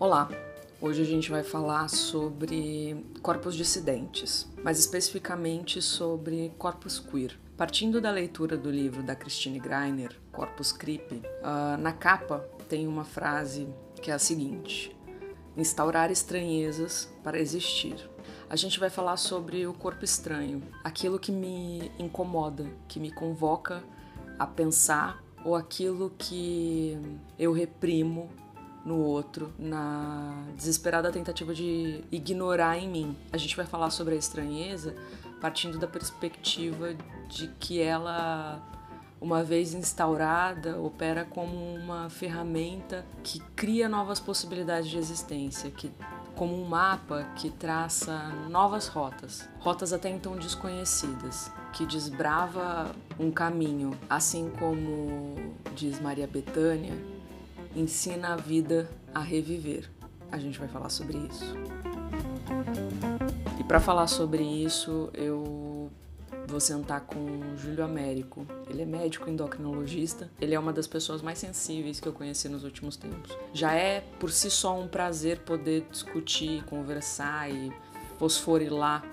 Olá! Hoje a gente vai falar sobre corpos dissidentes, mais especificamente sobre corpos queer. Partindo da leitura do livro da Christine Greiner, Corpus Creep, uh, na capa tem uma frase que é a seguinte: instaurar estranhezas para existir. A gente vai falar sobre o corpo estranho, aquilo que me incomoda, que me convoca a pensar ou aquilo que eu reprimo no outro, na desesperada tentativa de ignorar em mim. A gente vai falar sobre a estranheza partindo da perspectiva de que ela, uma vez instaurada, opera como uma ferramenta que cria novas possibilidades de existência, que como um mapa que traça novas rotas, rotas até então desconhecidas, que desbrava um caminho, assim como diz Maria Bethânia, ensina a vida a reviver. A gente vai falar sobre isso. E para falar sobre isso, eu vou sentar com o Júlio Américo. Ele é médico endocrinologista. Ele é uma das pessoas mais sensíveis que eu conheci nos últimos tempos. Já é por si só um prazer poder discutir, conversar e fosforilar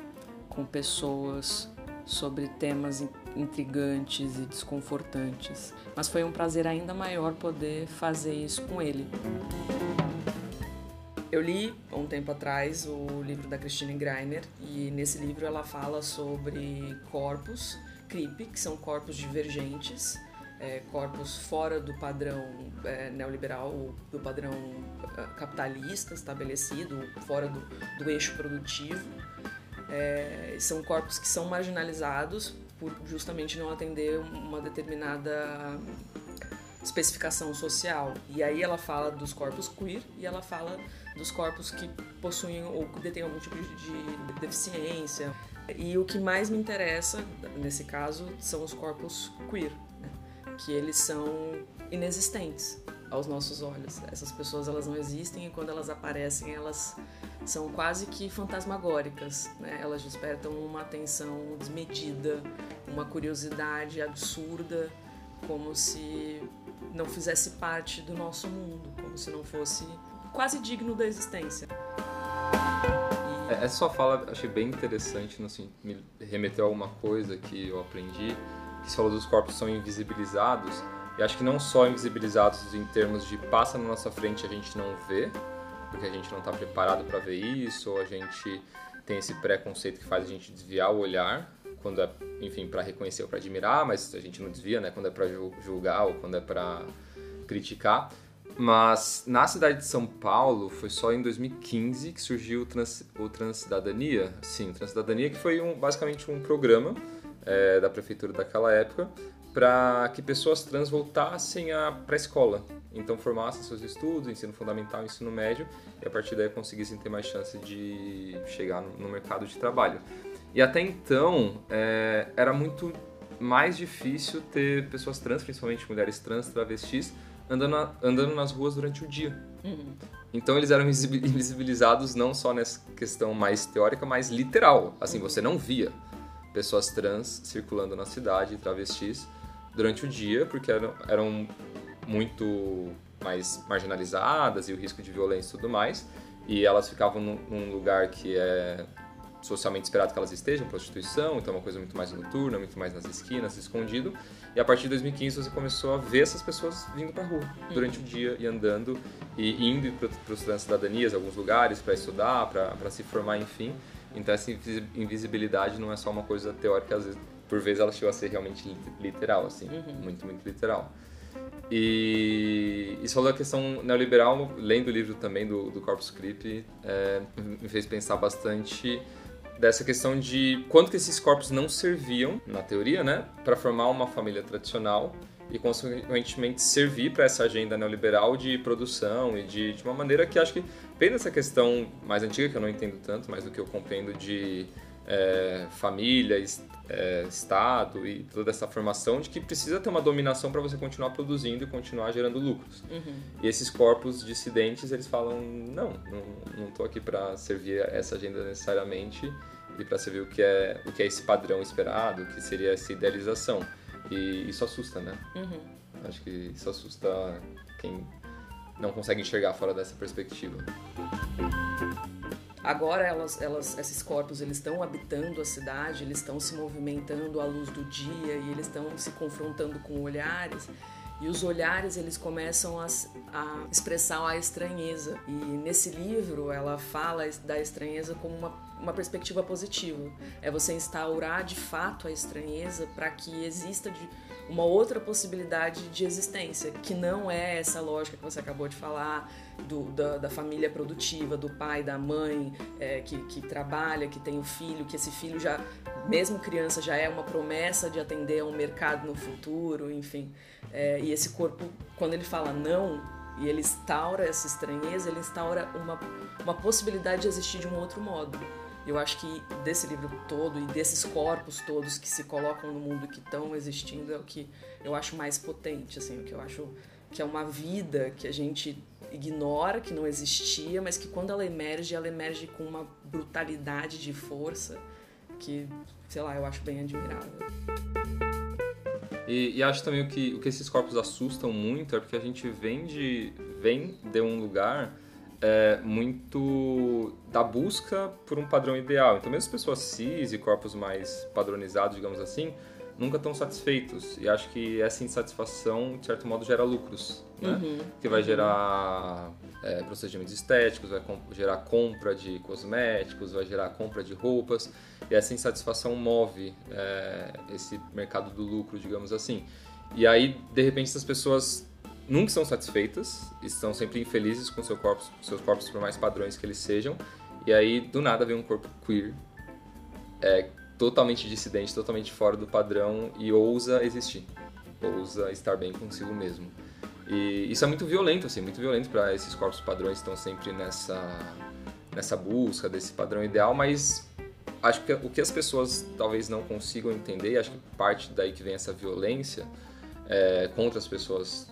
com pessoas sobre temas intrigantes e desconfortantes. Mas foi um prazer ainda maior poder fazer isso com ele. Eu li um tempo atrás o livro da Christine Greiner e nesse livro ela fala sobre corpos creep, que são corpos divergentes, é, corpos fora do padrão é, neoliberal, do padrão é, capitalista estabelecido, fora do, do eixo produtivo. É, são corpos que são marginalizados por justamente não atender uma determinada especificação social. E aí ela fala dos corpos queer e ela fala dos corpos que possuem ou detêm algum tipo de deficiência. E o que mais me interessa nesse caso são os corpos queer, né? que eles são inexistentes aos nossos olhos. Essas pessoas elas não existem e quando elas aparecem elas são quase que fantasmagóricas, né? Elas despertam uma atenção desmedida, uma curiosidade absurda, como se não fizesse parte do nosso mundo, como se não fosse quase digno da existência. E... É, essa sua fala achei bem interessante, assim, me remeteu a alguma coisa que eu aprendi, que você falou dos corpos são invisibilizados, e acho que não só invisibilizados em termos de passa na nossa frente e a gente não vê, porque a gente não está preparado para ver isso, ou a gente tem esse preconceito que faz a gente desviar o olhar, quando é, enfim, para reconhecer ou para admirar, mas a gente não desvia, né? Quando é para julgar ou quando é para criticar. Mas na cidade de São Paulo foi só em 2015 que surgiu o, Trans, o Transcidadania. Sim, Transcidadania, que foi um, basicamente um programa é, da prefeitura daquela época para que pessoas trans voltassem para a escola. Então formassem seus estudos, ensino fundamental, ensino médio, e a partir daí conseguissem ter mais chance de chegar no mercado de trabalho. E até então é, era muito mais difícil ter pessoas trans, principalmente mulheres trans, travestis, andando, andando nas ruas durante o dia. Uhum. Então eles eram invisibilizados não só nessa questão mais teórica, mas literal. Assim, você não via pessoas trans circulando na cidade, travestis, durante o dia, porque eram, eram muito mais marginalizadas e o risco de violência e tudo mais. E elas ficavam num, num lugar que é socialmente esperado que elas estejam, prostituição, então é uma coisa muito mais noturna, muito mais nas esquinas, escondido. E a partir de 2015 você começou a ver essas pessoas vindo para rua durante o dia e andando e indo para os cidadanias, alguns lugares para estudar, para se formar, enfim. Então essa invisibilidade não é só uma coisa teórica, às vezes, por vezes ela chegou a ser realmente literal, assim, uhum. muito, muito literal. E, e falou a questão neoliberal, lendo o livro também do, do Corpus Christi, é, me fez pensar bastante dessa questão de quanto que esses corpos não serviam, na teoria, né, para formar uma família tradicional e consequentemente servir para essa agenda neoliberal de produção e de, de uma maneira que acho que vem dessa questão mais antiga que eu não entendo tanto, mas do que eu compreendo de é, família, é, Estado e toda essa formação de que precisa ter uma dominação para você continuar produzindo e continuar gerando lucros. Uhum. E esses corpos dissidentes, eles falam, não, não estou aqui para servir essa agenda necessariamente e para servir o que, é, o que é esse padrão esperado, o que seria essa idealização. E isso assusta, né? Uhum. Acho que isso assusta quem não consegue enxergar fora dessa perspectiva. Agora elas, elas, esses corpos eles estão habitando a cidade, eles estão se movimentando à luz do dia e eles estão se confrontando com olhares. E os olhares eles começam a, a, expressar a estranheza. E nesse livro ela fala da estranheza como uma, uma perspectiva positiva. É você instaurar de fato a estranheza para que exista de, uma outra possibilidade de existência, que não é essa lógica que você acabou de falar, do, da, da, família produtiva, do pai, da mãe, é, que, que trabalha, que tem o um filho, que esse filho já, mesmo criança, já é uma promessa de atender a um mercado no futuro, enfim. É, e esse corpo, quando ele fala não, e ele instaura essa estranheza, ele instaura uma, uma possibilidade de existir de um outro modo. Eu acho que desse livro todo e desses corpos todos que se colocam no mundo que estão existindo é o que eu acho mais potente, assim, o que eu acho que é uma vida que a gente ignora, que não existia, mas que quando ela emerge, ela emerge com uma brutalidade de força que, sei lá, eu acho bem admirável. E, e, acho também o que, o que esses corpos assustam muito é porque a gente vem de, vem de um lugar é, muito da busca por um padrão ideal. Então, mesmo pessoas cis e corpos mais padronizados, digamos assim, nunca estão satisfeitos. E acho que essa insatisfação, de certo modo, gera lucros. Né? Uhum. Que vai gerar é, procedimentos estéticos, vai gerar compra de cosméticos, vai gerar compra de roupas. E essa insatisfação move é, esse mercado do lucro, digamos assim. E aí, de repente, essas pessoas nunca são satisfeitas, estão sempre infelizes com seu corpo, seus corpos, por mais padrões que eles sejam. E aí, do nada, vem um corpo queer, é, totalmente dissidente, totalmente fora do padrão e ousa existir, ousa estar bem consigo mesmo. E isso é muito violento, assim, muito violento para esses corpos padrões que estão sempre nessa, nessa busca desse padrão ideal, mas acho que o que as pessoas talvez não consigam entender, acho que parte daí que vem essa violência é, contra as pessoas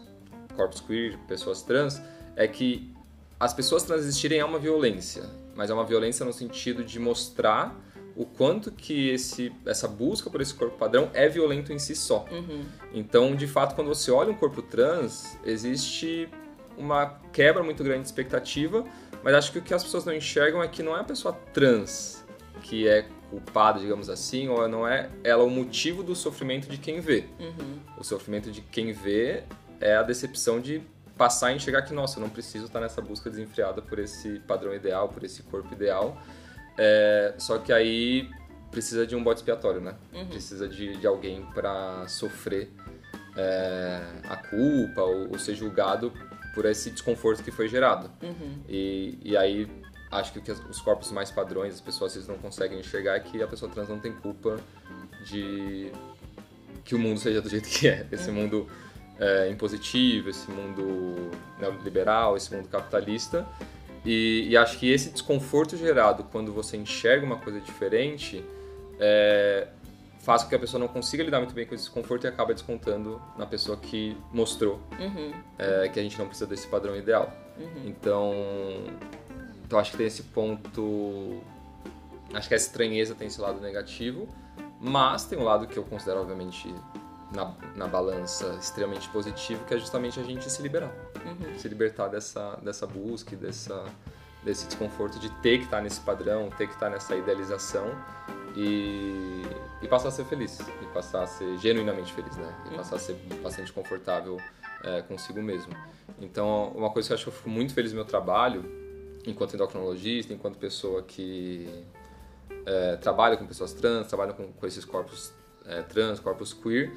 corpos queer, pessoas trans, é que as pessoas trans existirem é uma violência, mas é uma violência no sentido de mostrar o quanto que esse, essa busca por esse corpo padrão é violento em si só. Uhum. Então, de fato, quando você olha um corpo trans, existe uma quebra muito grande de expectativa, mas acho que o que as pessoas não enxergam é que não é a pessoa trans que é culpada, digamos assim, ou não é ela o motivo do sofrimento de quem vê. Uhum. O sofrimento de quem vê é a decepção de passar a enxergar que, nossa, eu não preciso estar nessa busca desenfreada por esse padrão ideal, por esse corpo ideal. É, só que aí precisa de um bode expiatório, né? Uhum. Precisa de, de alguém para sofrer é, a culpa ou, ou, ser julgado por esse desconforto que foi gerado. Uhum. E, e aí acho que, que os corpos mais padrões, as pessoas às vezes não conseguem enxergar é que a pessoa trans não tem culpa de que o mundo seja do jeito que é. Esse uhum. mundo é, impositivo, esse mundo neoliberal, esse mundo capitalista. E, e, acho que esse desconforto gerado quando você enxerga uma coisa diferente é, faz com que a pessoa não consiga lidar muito bem com esse desconforto e acaba descontando na pessoa que mostrou uhum. é, que a gente não precisa desse padrão ideal. Uhum. Então, então acho que tem esse ponto. Acho que a estranheza tem esse lado negativo, mas tem um lado que eu considero, obviamente, na, na balança extremamente positivo, que é justamente a gente se liberar. Uhum. Se libertar dessa, dessa busca, dessa, desse desconforto de ter que estar nesse padrão, ter que estar nessa idealização e, e passar a ser feliz. E passar a ser genuinamente feliz, né? E uhum. passar a ser bastante confortável é, consigo mesmo. Então, uma coisa que eu acho que eu fico muito feliz no meu trabalho, enquanto endocrinologista, enquanto pessoa que é, trabalha com pessoas trans, trabalha com, com esses corpos é, trans, corpos queer,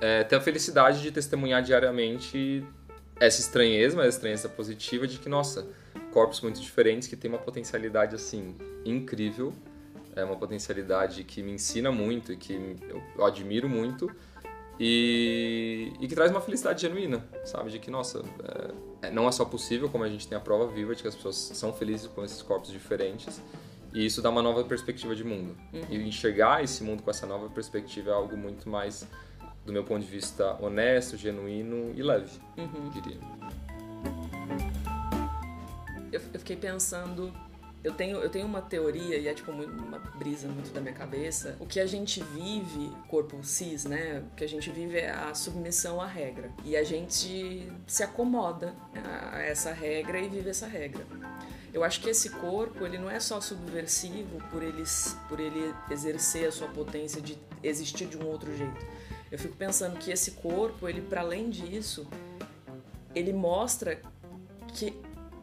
é, ter a felicidade de testemunhar diariamente essa estranheza, mas estranheza positiva de que, nossa, corpos muito diferentes que têm uma potencialidade, assim, incrível, é uma potencialidade que me ensina muito e que eu, admiro muito e, e, que traz uma felicidade genuína, sabe? De que, nossa, é, não é só possível, como a gente tem a prova viva de que as pessoas são felizes com esses corpos diferentes e isso dá uma nova perspectiva de mundo. Uhum. E enxergar esse mundo com essa nova perspectiva é algo muito mais do meu ponto de vista, honesto, genuíno e leve, uhum. diria. Eu, eu fiquei pensando eu tenho, eu tenho uma teoria, e é tipo uma brisa muito da minha cabeça. O que a gente vive, corpo cis, né? O que a gente vive é a submissão à regra. E a gente se acomoda a essa regra e vive essa regra. Eu acho que esse corpo, ele não é só subversivo por ele, por ele exercer a sua potência de existir de um outro jeito. Eu fico pensando que esse corpo, ele para além disso, ele mostra que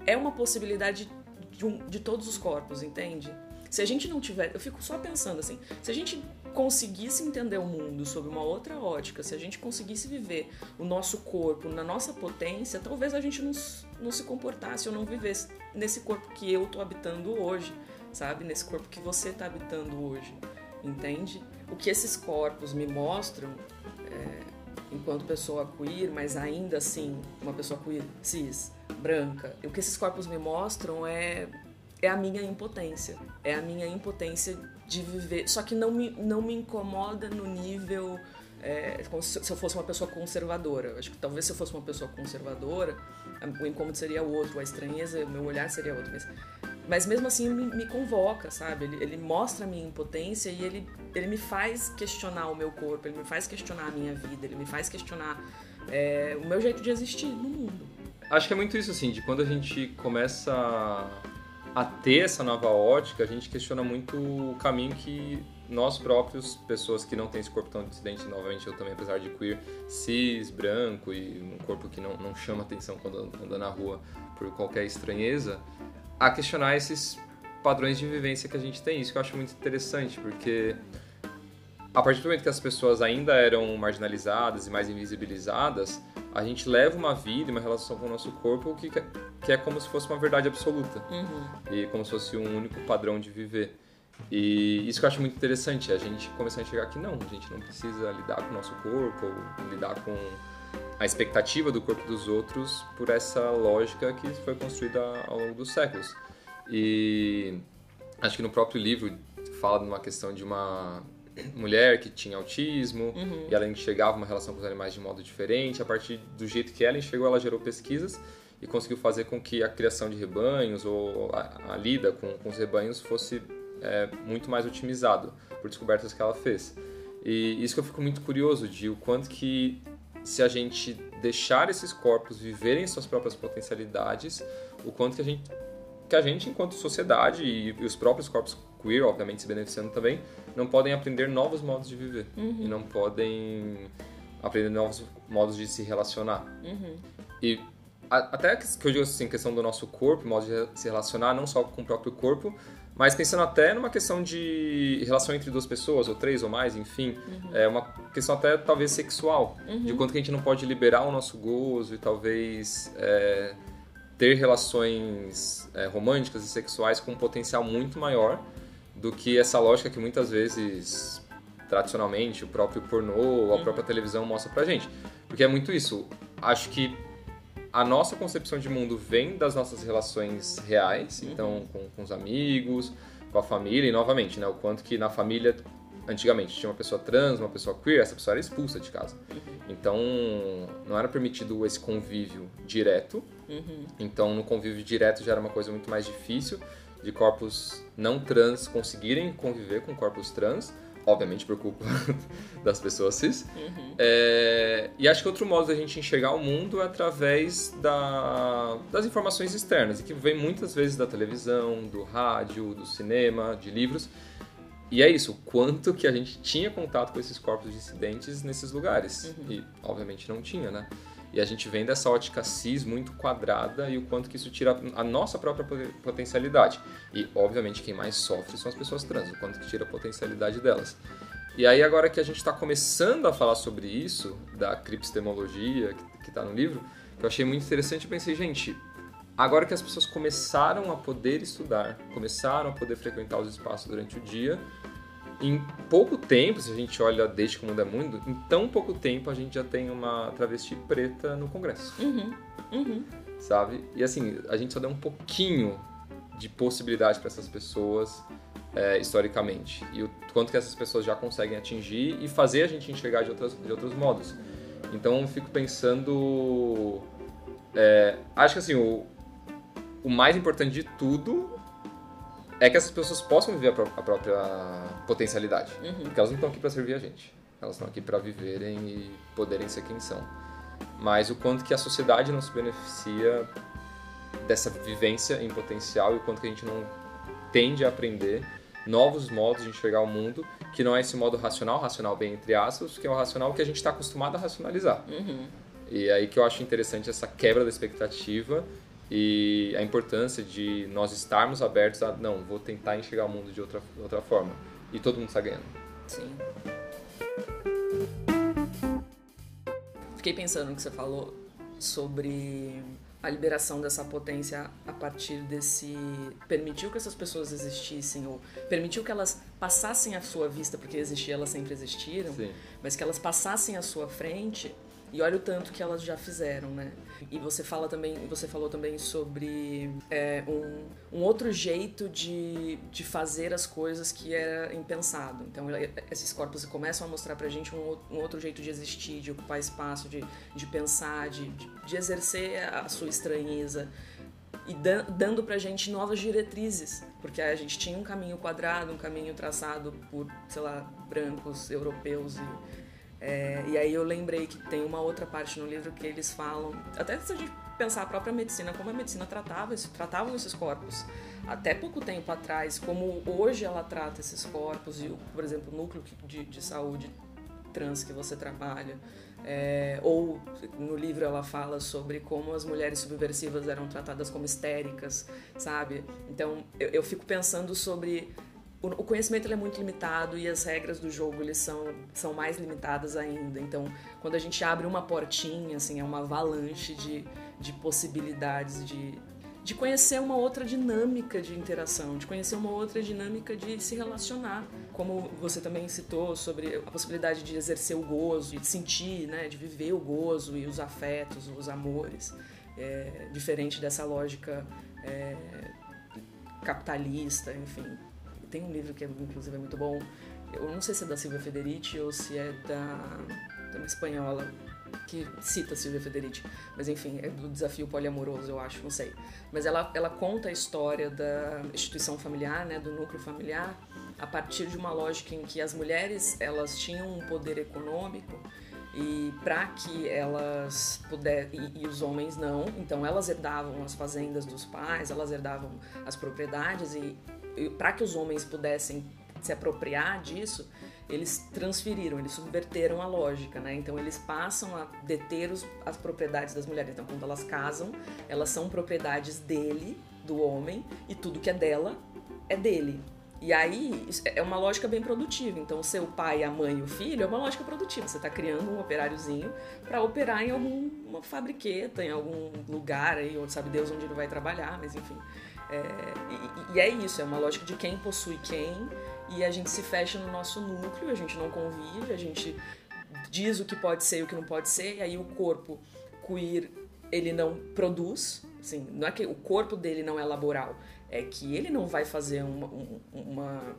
é uma possibilidade de, um, de todos os corpos, entende? Se a gente não tiver, eu fico só pensando assim, se a gente conseguisse entender o mundo sob uma outra ótica, se a gente conseguisse viver o nosso corpo na nossa potência, talvez a gente não, não se comportasse ou não vivesse nesse corpo que eu tô habitando hoje, sabe? Nesse corpo que você tá habitando hoje, entende? O que esses corpos me mostram, é, enquanto pessoa queer, mas ainda assim uma pessoa queer cis, branca, o que esses corpos me mostram é é a minha impotência. É a minha impotência de viver. Só que não me, não me incomoda no nível. É, como se, se eu fosse uma pessoa conservadora. Acho que talvez se eu fosse uma pessoa conservadora, o incômodo seria outro, a estranheza, o meu olhar seria outro. Mas, mas mesmo assim me, me convoca, sabe? Ele, ele, mostra a minha impotência e ele, ele me faz questionar o meu corpo, ele me faz questionar a minha vida, ele me faz questionar é, o meu jeito de existir no mundo. Acho que é muito isso, assim, de quando a gente começa a ter essa nova ótica, a gente questiona muito o caminho que nós próprios, pessoas que não têm esse corpo tão dissidente, novamente eu também, apesar de queer, cis, branco e um corpo que não, não chama atenção quando anda na rua por qualquer estranheza, a questionar esses padrões de vivência que a gente tem. Isso que eu acho muito interessante, porque a partir do momento que as pessoas ainda eram marginalizadas e mais invisibilizadas, a gente leva uma vida e uma relação com o nosso corpo que, que é como se fosse uma verdade absoluta uhum. e como se fosse um único padrão de viver. E isso que eu acho muito interessante, é a gente começar a enxergar que não, a gente não precisa lidar com o nosso corpo ou lidar com a expectativa do corpo dos outros por essa lógica que foi construída ao longo dos séculos. E acho que no próprio livro fala de uma questão de uma mulher que tinha autismo uhum. e ela enxergava uma relação com os animais de modo diferente. A partir do jeito que ela enxergou, ela gerou pesquisas e conseguiu fazer com que a criação de rebanhos ou a, a lida com, com, os rebanhos fosse é, muito mais otimizado por descobertas que ela fez. E isso que eu fico muito curioso de o quanto que se a gente deixar esses corpos viverem suas próprias potencialidades, o quanto que a gente que a gente enquanto sociedade e, e os próprios corpos queer, obviamente se beneficiando também, não podem aprender novos modos de viver uhum. e não podem aprender novos modos de se relacionar. Uhum. E até que eu digo assim, questão do nosso corpo, modo de se relacionar não só com o próprio corpo, mas pensando até numa questão de relação entre duas pessoas, ou três ou mais, enfim, uhum. é uma questão até talvez sexual, uhum. de quanto que a gente não pode liberar o nosso gozo e talvez é, ter relações é, românticas e sexuais com um potencial muito maior do que essa lógica que muitas vezes tradicionalmente o próprio pornô ou a uhum. própria televisão mostra pra gente. Porque é muito isso. Acho que a nossa concepção de mundo vem das nossas relações reais, uhum. então com, com, os amigos, com a família e novamente, né, o quanto que na família antigamente tinha uma pessoa trans, uma pessoa queer, essa pessoa era expulsa de casa. Uhum. Então não era permitido esse convívio direto. Uhum. Então no convívio direto já era uma coisa muito mais difícil de corpos não trans conseguirem conviver com corpos trans, obviamente por culpa das pessoas cis. Uhum. É, e acho que outro modo da gente enxergar o mundo é através da, das informações externas, e que vem muitas vezes da televisão, do rádio, do cinema, de livros. E é isso, o quanto que a gente tinha contato com esses corpos dissidentes nesses lugares. Uhum. E obviamente não tinha, né? E a gente vem dessa ótica cis muito quadrada e o quanto que isso tira a nossa própria potencialidade. E, obviamente, quem mais sofre são as pessoas trans, o quanto que tira a potencialidade delas. E aí, agora que a gente está começando a falar sobre isso, da cripstemologia que está no livro, que eu achei muito interessante, eu pensei, gente, agora que as pessoas começaram a poder estudar, começaram a poder frequentar os espaços durante o dia, em pouco tempo, se a gente olha desde que o mundo é mundo, em tão pouco tempo a gente já tem uma travesti preta no Congresso. Uhum, uhum. Sabe? E assim, a gente só deu um pouquinho de possibilidade para essas pessoas é, historicamente. E o quanto que essas pessoas já conseguem atingir e fazer a gente enxergar de, outras, de outros modos. Então eu fico pensando. É, acho que assim, o, o mais importante de tudo é que essas pessoas possam viver a, pró a própria potencialidade. Uhum. Porque elas não estão aqui para servir a gente. Elas estão aqui para viverem e poderem ser quem são. Mas o quanto que a sociedade não se beneficia dessa vivência em potencial e o quanto que a gente não tende a aprender novos modos de enxergar o mundo, que não é esse modo racional, racional bem entre aspas, que é o racional que a gente está acostumado a racionalizar. Uhum. E é aí que eu acho interessante essa quebra da expectativa e a importância de nós estarmos abertos a, não, vou tentar enxergar o mundo de outra, outra forma. E todo mundo está ganhando. Sim. Fiquei pensando no que você falou sobre a liberação dessa potência a partir desse permitiu que essas pessoas existissem ou permitiu que elas passassem à sua vista porque existir elas sempre existiram Sim. mas que elas passassem à sua frente e olha o tanto que elas já fizeram, né? E você fala também, você falou também sobre é, um, um outro jeito de, de fazer as coisas que era impensado. Então esses corpos começam a mostrar pra gente um, um outro jeito de existir, de ocupar espaço, de, de pensar, de, de, de exercer a sua estranheza e dando pra gente novas diretrizes, porque a gente tinha um caminho quadrado, um caminho traçado por, sei lá, brancos, europeus e é, e aí eu lembrei que tem uma outra parte no livro que eles falam, até se a gente pensar a própria medicina, como a medicina tratava, tratavam esses corpos. Até pouco tempo atrás, como hoje ela trata esses corpos, e, por exemplo, o núcleo de, de saúde trans que você trabalha, é, ou no livro ela fala sobre como as mulheres subversivas eram tratadas como histéricas, sabe? Então eu, eu fico pensando sobre o conhecimento é muito limitado e as regras do jogo eles são, são mais limitadas ainda. Então, quando a gente abre uma portinha, assim, é uma avalanche de, de possibilidades de, de conhecer uma outra dinâmica de interação, de conhecer uma outra dinâmica de se relacionar. Como você também citou sobre a possibilidade de exercer o gozo, de sentir, né, de viver o gozo e os afetos, os amores, é, diferente dessa lógica é, capitalista, enfim, tem um livro que, é, inclusive, é muito bom. Eu não sei se é da Silvia Federici ou se é da, da uma espanhola que cita Silvia Federici, mas enfim, é do desafio poliamoroso, eu acho, não sei. Mas ela, ela conta a história da instituição familiar, né, do núcleo familiar, a partir de uma lógica em que as mulheres elas tinham um poder econômico e para que elas pudessem e, e, os homens não, então elas herdavam as fazendas dos pais, elas herdavam as propriedades e para que os homens pudessem se apropriar disso, eles transferiram, eles subverteram a lógica, né? Então eles passam a deter os, as propriedades das mulheres. Então quando elas casam, elas são propriedades dele, do homem, e tudo que é dela é dele. E aí é uma lógica bem produtiva. Então, o seu pai, a mãe e o filho é uma lógica produtiva. Você está criando um operáriozinho para operar em alguma fabriqueta, em algum lugar aí, onde sabe Deus onde ele vai trabalhar, mas enfim. É, e, e, é isso, é uma lógica de quem possui quem, e a gente se fecha no nosso núcleo, a gente não convive, a gente diz o que pode ser e o que não pode ser, e aí o corpo queer, ele não produz, assim, não é que o corpo dele não é laboral, é que ele não vai fazer uma, uma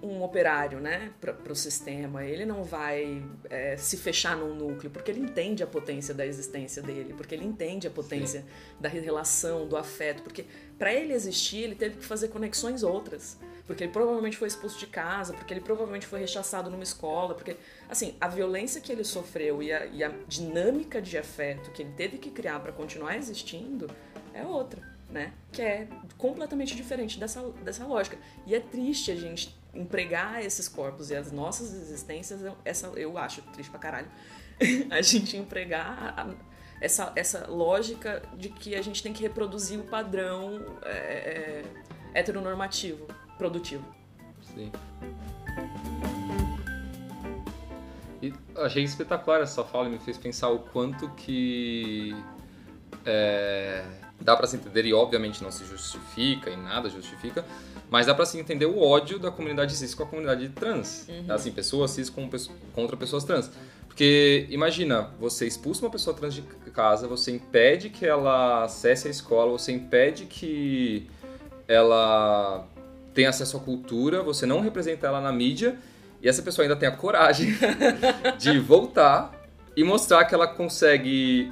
um operário né, para o sistema, ele não vai é, se fechar num núcleo, porque ele entende a potência da existência dele, porque ele entende a potência Sim. da relação, do afeto, porque para ele existir, ele teve que fazer conexões outras, porque ele provavelmente foi expulso de casa, porque ele provavelmente foi rechaçado numa escola, porque, assim, a violência que ele sofreu e a, e a dinâmica de afeto que ele teve que criar para continuar existindo é outra. Né? Que é completamente diferente dessa, dessa lógica. E é triste a gente empregar esses corpos e as nossas existências, essa eu acho triste pra caralho, a gente empregar a, essa, essa lógica de que a gente tem que reproduzir o padrão é, é, heteronormativo, produtivo. Sim. E achei espetacular essa fala, me fez pensar o quanto que é, dá para se entender, e obviamente não se justifica, e nada justifica, mas dá pra se entender o ódio da comunidade cis com a comunidade trans. Uhum. Assim, pessoas cis com, contra pessoas trans. Porque imagina, você expulsa uma pessoa trans de casa, você impede que ela acesse a escola, você impede que ela tenha acesso à cultura, você não representa ela na mídia, e essa pessoa ainda tem a coragem de voltar e mostrar que ela consegue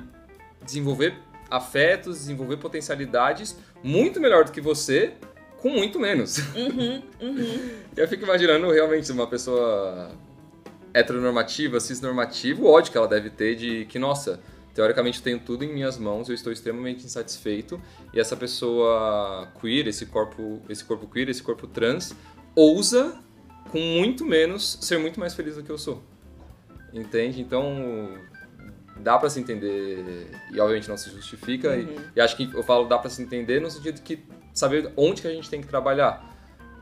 desenvolver afetos, desenvolver potencialidades muito melhor do que você com muito menos. Uhum, uhum. eu fico imaginando realmente uma pessoa heteronormativa, cisnormativa, o ódio que ela deve ter de que, nossa, teoricamente tenho tudo em minhas mãos, eu estou extremamente insatisfeito, e essa pessoa queer, esse corpo, esse corpo queer, esse corpo trans, ousa com muito menos ser muito mais feliz do que eu sou. Entende? Então, dá para se entender e obviamente não se justifica. Uhum. e, e, acho que eu falo dá para se entender no sentido que saber onde que a gente tem que trabalhar.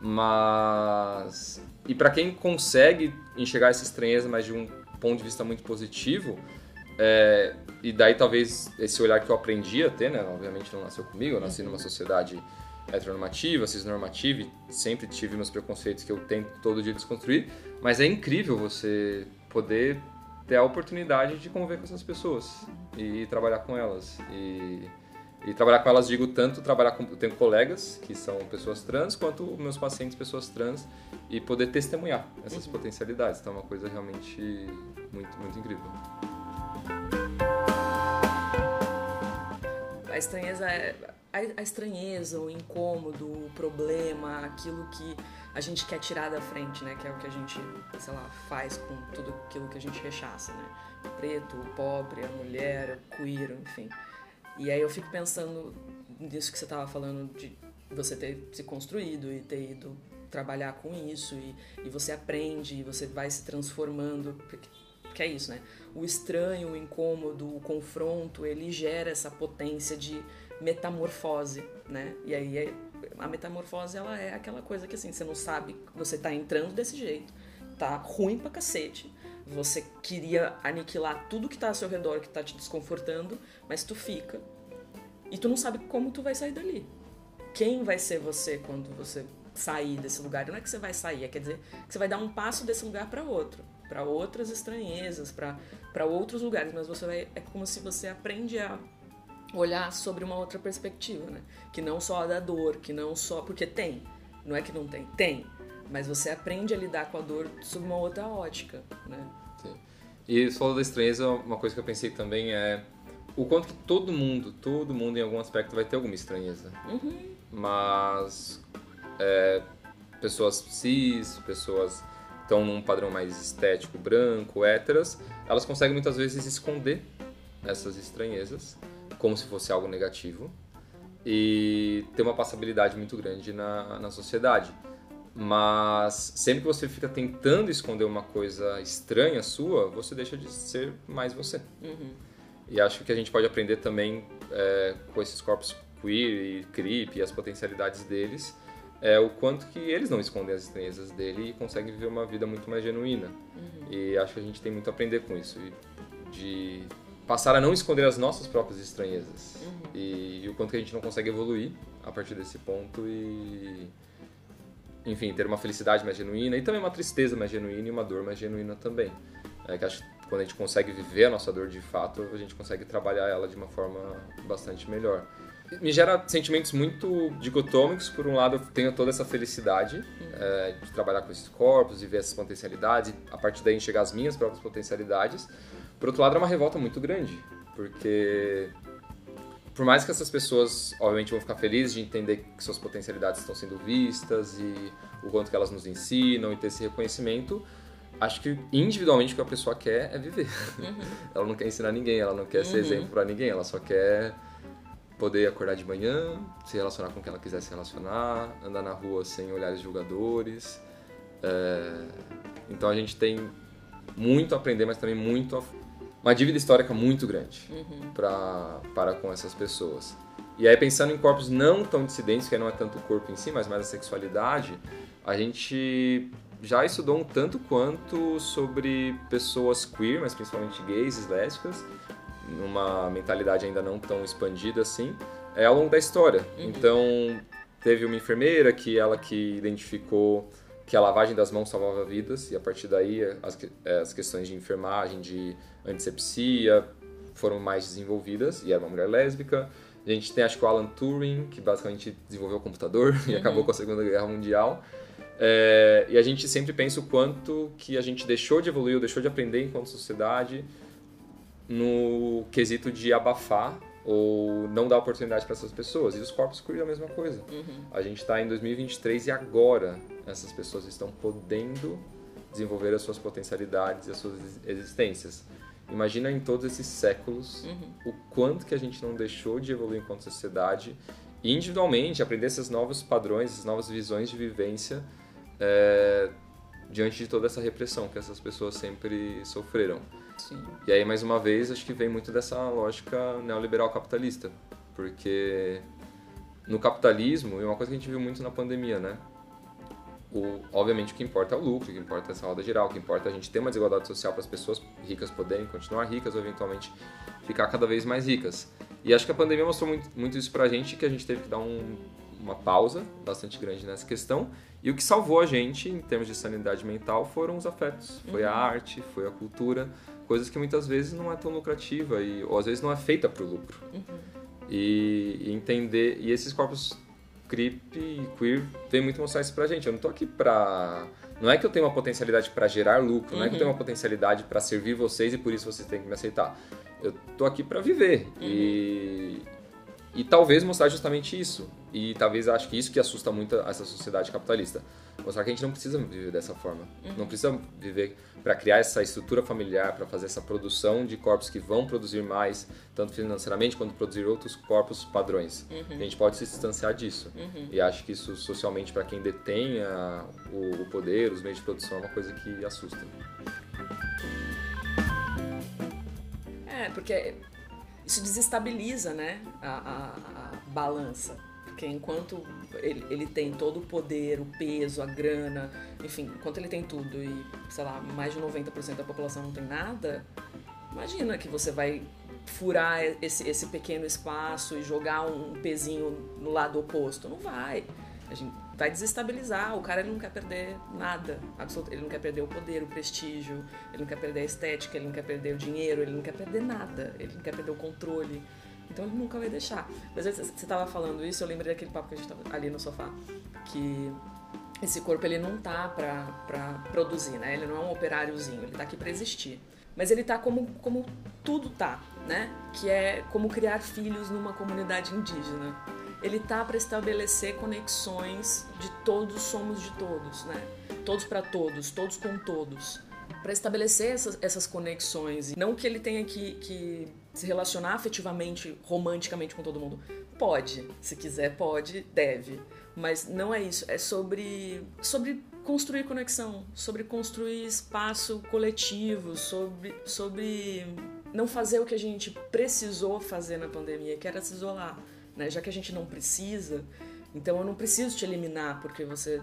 Mas e para quem consegue enxergar essa estranheza mas de um ponto de vista muito positivo é, e daí talvez esse olhar que eu aprendi a ter né obviamente não nasceu comigo eu nasci numa sociedade heteronormativa, cisnormativa e sempre tive meus preconceitos que eu tento todo dia desconstruir mas é incrível você poder ter a oportunidade de conviver com essas pessoas e trabalhar com elas. E, e trabalhar com elas, digo tanto trabalhar com. Eu tenho colegas que são pessoas trans, quanto meus pacientes, pessoas trans, e poder testemunhar essas uhum. potencialidades. Então é uma coisa realmente muito, muito incrível. A estranheza é. A estranheza, o incômodo, o problema, aquilo que a gente quer tirar da frente, né? Que é o que a gente, sei lá, faz com tudo aquilo que a gente rechaça, né? O preto, o pobre, a mulher, o queer, enfim. E aí eu fico pensando nisso que você estava falando de você ter se construído e ter ido trabalhar com isso e, e você aprende e você vai se transformando porque, porque é isso, né? O estranho, o incômodo, o confronto, ele gera essa potência de metamorfose, né? E aí é a metamorfose ela é aquela coisa que assim, você não sabe, você tá entrando desse jeito, tá ruim pra cacete. Você queria aniquilar tudo que tá ao seu redor, que tá te desconfortando, mas tu fica e tu não sabe como tu vai sair dali. Quem vai ser você quando você sair desse lugar? Não é que você vai sair, é quer dizer que você vai dar um passo desse lugar para outro, para outras estranhezas, para outros lugares, mas você vai é como se você aprende a olhar sobre uma outra perspectiva, né? Que não só a da dor, que não só. Porque tem, não é que não tem, tem. Mas você aprende a lidar com a dor sob uma outra ótica, né? Sim. E você falou da estranheza, uma coisa que eu pensei também é o quanto que todo mundo, todo mundo em algum aspecto vai ter alguma estranheza. Uhum. Mas é, pessoas cis, pessoas estão num padrão mais estético, branco, héteras, elas conseguem muitas vezes esconder essas estranhezas como se fosse algo negativo e ter uma passabilidade muito grande na, na sociedade. Mas sempre que você fica tentando esconder uma coisa estranha sua, você deixa de ser mais você. Uhum. E acho que a gente pode aprender também é, com esses corpos queer e creep e as potencialidades deles, é o quanto que eles não escondem as estranhezas dele e conseguem viver uma vida muito mais genuína. Uhum. E acho que a gente tem muito a aprender com isso. de passar a não esconder as nossas próprias estranhezas. Uhum. E, e, o quanto que a gente não consegue evoluir a partir desse ponto e enfim, ter uma felicidade mais genuína e também uma tristeza mais genuína e uma dor mais genuína também. É que acho que quando a gente consegue viver a nossa dor de fato, a gente consegue trabalhar ela de uma forma bastante melhor. Me gera sentimentos muito dicotômicos. Por um lado, eu tenho toda essa felicidade uhum. é, de trabalhar com esses corpos e ver essas potencialidades, e a partir daí enxergar as minhas próprias potencialidades. Por outro lado, é uma revolta muito grande, porque por mais que essas pessoas, obviamente, vão ficar felizes de entender que suas potencialidades estão sendo vistas e o quanto que elas nos ensinam e ter esse reconhecimento, acho que individualmente o que a pessoa quer é viver. Uhum. ela não quer ensinar ninguém, ela não quer ser uhum. exemplo para ninguém, ela só quer poder acordar de manhã, se relacionar com quem ela quiser se relacionar, andar na rua sem olhares julgadores. É... Então a gente tem muito a aprender, mas também muito a uma dívida histórica muito grande uhum. pra, para com essas pessoas. E aí, pensando em corpos não tão dissidentes, que não é tanto o corpo em si, mas mais a sexualidade, a gente já estudou um tanto quanto sobre pessoas queer, mas principalmente gays e lésbicas, numa mentalidade ainda não tão expandida assim, é ao longo da história. Uhum. Então, teve uma enfermeira que ela que identificou que a lavagem das mãos salvava vidas e a partir daí as, as questões de enfermagem, de antisepsia foram mais desenvolvidas e era uma mulher lésbica. A gente tem acho que o Alan Turing, que basicamente desenvolveu o computador e uhum. acabou com a Segunda Guerra Mundial. É, e a gente sempre pensa o quanto que a gente deixou de evoluir, ou deixou de aprender enquanto sociedade no quesito de abafar ou não dá oportunidade para essas pessoas. E os corpos queer é a mesma coisa. Uhum. A gente está em 2023 e agora essas pessoas estão podendo desenvolver as suas potencialidades e as suas existências. Imagina em todos esses séculos Uhum. o quanto que a gente não deixou de evoluir enquanto sociedade e individualmente aprender esses novos padrões, essas novas visões de vivência é, diante de toda essa repressão que essas pessoas sempre sofreram. Sim. E aí, mais uma vez, acho que vem muito dessa lógica neoliberal capitalista. Porque no capitalismo, e uma coisa que a gente viu muito na pandemia, né? O, obviamente o que importa é o lucro, o que importa é essa roda geral, o que importa é a gente ter uma desigualdade social para as pessoas ricas poderem continuar ricas ou eventualmente ficar cada vez mais ricas. E acho que a pandemia mostrou muito, muito isso pra gente, que a gente teve que dar um, uma pausa bastante grande nessa questão. E o que salvou a gente, em termos de sanidade mental, foram os afetos. Foi a arte, foi a cultura, coisas que muitas vezes não é tão lucrativa e, ou às vezes não é feita para o lucro. E, e entender. E esses corpos creep e queer vem muito mostrar isso pra gente. Eu não tô aqui pra. Não é que eu tenho uma potencialidade para gerar lucro, não é que eu tenho uma potencialidade para servir vocês e por isso vocês têm que me aceitar. Eu tô aqui para viver e e talvez mostrar justamente isso. E talvez acho que isso que assusta muito essa sociedade capitalista. Mostrar que a gente não precisa viver dessa forma. Não precisa viver para criar essa estrutura familiar, para fazer essa produção de corpos que vão produzir mais, tanto financeiramente quanto produzir outros corpos padrões. A gente pode se distanciar disso. E acho que isso socialmente para quem detém a- o, o poder, os meios de produção é uma coisa que assusta. É, porque isso desestabiliza, né, a, a- a balança. Porque enquanto ele, ele tem todo o poder, o peso, a grana, enfim, enquanto ele tem tudo e, sei lá, mais de 90% da população não tem nada, imagina que você vai furar esse, esse pequeno espaço e jogar um pezinho no lado oposto. Não vai. A gente vai desestabilizar. O cara ele não quer perder nada. absoluto. Ele não quer perder o poder, o prestígio, ele não quer perder a estética, ele não quer perder o dinheiro, ele não quer perder nada. Ele não quer perder o controle. Então ele nunca vai deixar. Mas você estava falando isso, eu lembrei daquele papo que a gente tava ali no sofá. Que esse corpo ele não tá pra, pra produzir, né? Ele não é um operáriozinho, ele tá aqui pra existir. Mas ele tá como, como tudo tá, né? Que é como criar filhos numa comunidade indígena. Ele tá para estabelecer conexões de todos somos de todos, né? Todos para todos, todos com todos. Para estabelecer essas, essas conexões. Não que ele tenha que, que se relacionar afetivamente, romanticamente com todo mundo. Pode, se quiser, pode, deve. Mas não é isso. É sobre, sobre construir conexão, sobre construir espaço coletivo, sobre, sobre não fazer o que a gente precisou fazer na pandemia, que era se isolar. Né? Já que a gente não precisa, então eu não preciso te eliminar porque você,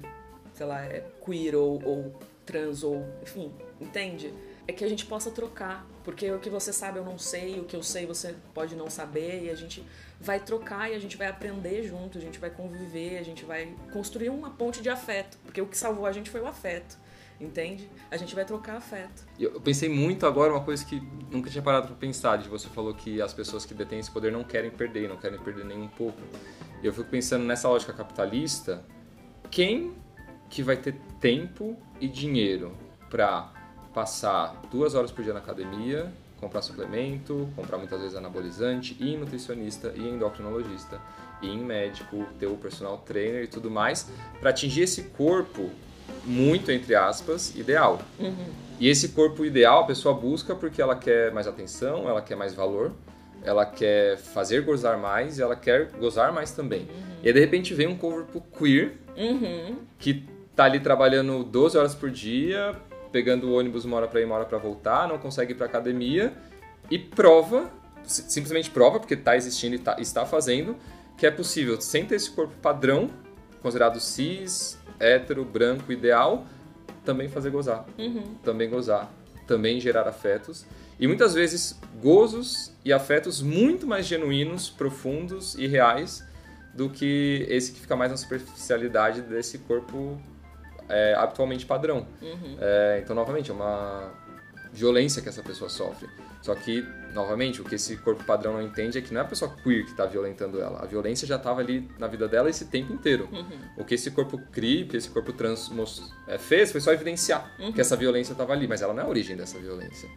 sei lá, é queer ou, ou trans ou. enfim, entende? É que a gente possa trocar, porque o que você sabe eu não sei, o que eu sei você pode não saber, e a gente vai trocar e a gente vai aprender junto, a gente vai conviver, a gente vai construir uma ponte de afeto, porque o que salvou a gente foi o afeto, entende? A gente vai trocar afeto. E Eu pensei muito agora uma coisa que nunca tinha parado pra pensar, de você falou que as pessoas que detêm esse poder não querem perder, não querem perder nem um pouco. E eu fico pensando nessa lógica capitalista, quem que vai ter tempo e dinheiro pra passar duas horas por dia na academia, comprar suplemento, comprar muitas vezes anabolizante, em nutricionista, em endocrinologista, em médico, ter o personal trainer e tudo mais, pra atingir esse corpo muito, entre aspas, ideal. E esse corpo ideal a pessoa busca porque ela quer mais atenção, ela quer mais valor, ela quer fazer gozar mais e ela quer gozar mais também. E aí de repente vem um corpo queer Uhum. que tá ali trabalhando 12 horas por dia, pegando o ônibus uma hora pra ir, uma hora pra voltar, não consegue ir pra academia e prova, si- simplesmente prova, porque tá existindo e tá- está fazendo, que é possível, sem ter esse corpo padrão, considerado cis, hétero, branco, ideal, também fazer gozar. Também gozar. Também gerar afetos. E muitas vezes gozos e afetos muito mais genuínos, profundos e reais do que esse que fica mais na superficialidade desse corpo é, habitualmente padrão. É, então, novamente, é uma violência que essa pessoa sofre. Só que, novamente, o que esse corpo padrão não entende é que não é a pessoa queer que está violentando ela. A violência já estava ali na vida dela esse tempo inteiro. O que esse corpo creep, esse corpo trans é, fez foi só evidenciar que essa violência estava ali, mas ela não é a origem dessa violência.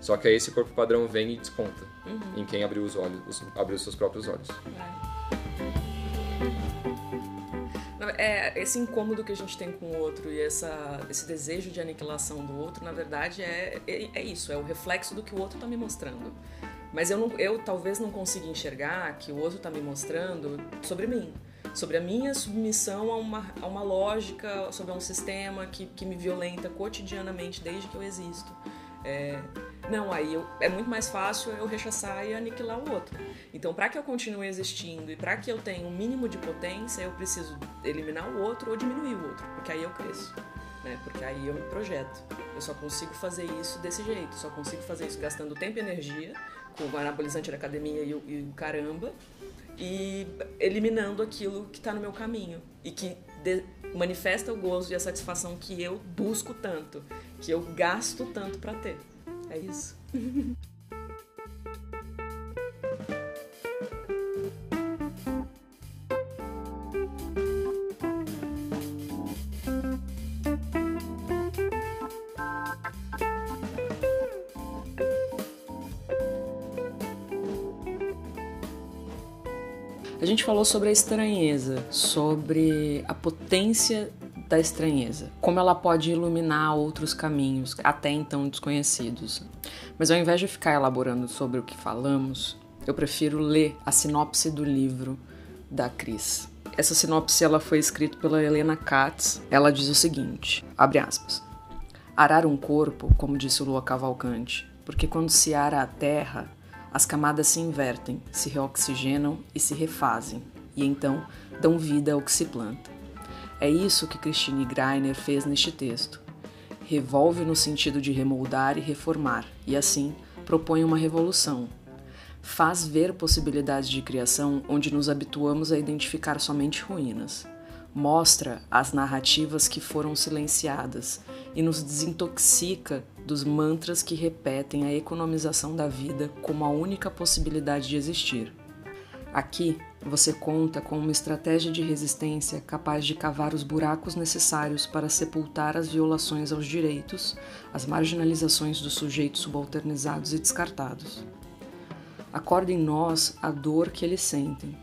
Só que aí esse corpo padrão vem e desconta uhum. em quem abriu os olhos, abriu os seus próprios olhos. É. esse incômodo que a gente tem com o outro e essa, esse desejo de aniquilação do outro, na verdade, é, é, é isso, é o reflexo do que o outro está me mostrando. Mas eu, não, eu talvez não consiga enxergar que o outro está me mostrando sobre mim sobre a minha submissão a uma, a uma lógica, sobre um sistema que, que me violenta cotidianamente desde que eu existo. É, não, aí eu, é muito mais fácil eu rechaçar e aniquilar o outro. Então, para que eu continue existindo e para que eu tenha um mínimo de potência, eu preciso eliminar o outro ou diminuir o outro, porque aí eu cresço. Né? Porque aí eu me projeto. Eu só consigo fazer isso desse jeito, só consigo fazer isso gastando tempo e energia, com o anabolizante da academia e o, e o caramba, e eliminando aquilo que está no meu caminho e que de, manifesta o gozo e a satisfação que eu busco tanto, que eu gasto tanto para ter. É isso. A gente falou sobre a estranheza, sobre a potência da estranheza, como ela pode iluminar outros caminhos até então desconhecidos. Mas ao invés de ficar elaborando sobre o que falamos, eu prefiro ler a sinopse do livro da Cris. Essa sinopse ela foi escrita pela Helena Katz. Ela diz o seguinte: abre aspas. Arar um corpo, como disse o Lua Cavalcante, porque quando se ara a terra, as camadas se invertem, se reoxigenam e se refazem, e então dão vida ao que se planta. É isso que Christine Greiner fez neste texto. Revolve no sentido de remoldar e reformar, e assim propõe uma revolução. Faz ver possibilidades de criação onde nos habituamos a identificar somente ruínas. Mostra as narrativas que foram silenciadas e nos desintoxica dos mantras que repetem a economização da vida como a única possibilidade de existir. Aqui, você conta com uma estratégia de resistência capaz de cavar os buracos necessários para sepultar as violações aos direitos, as marginalizações dos sujeitos subalternizados e descartados. Acorda em nós a dor que eles sentem,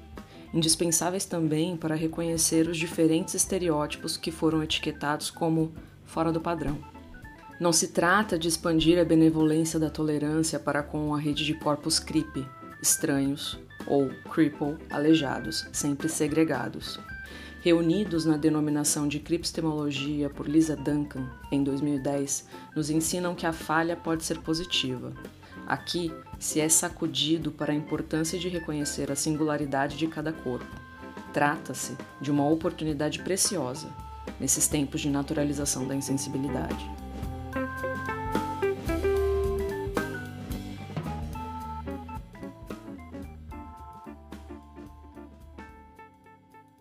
indispensáveis também para reconhecer os diferentes estereótipos que foram etiquetados como fora do padrão. Não se trata de expandir a benevolência da tolerância para com a rede de corpos creepy, estranhos, ou cripple, aleijados, sempre segregados. Reunidos na denominação de cripstemologia por Lisa Duncan, em 2010, nos ensinam que a falha pode ser positiva. Aqui se é sacudido para a importância de reconhecer a singularidade de cada corpo. Trata-se de uma oportunidade preciosa nesses tempos de naturalização da insensibilidade.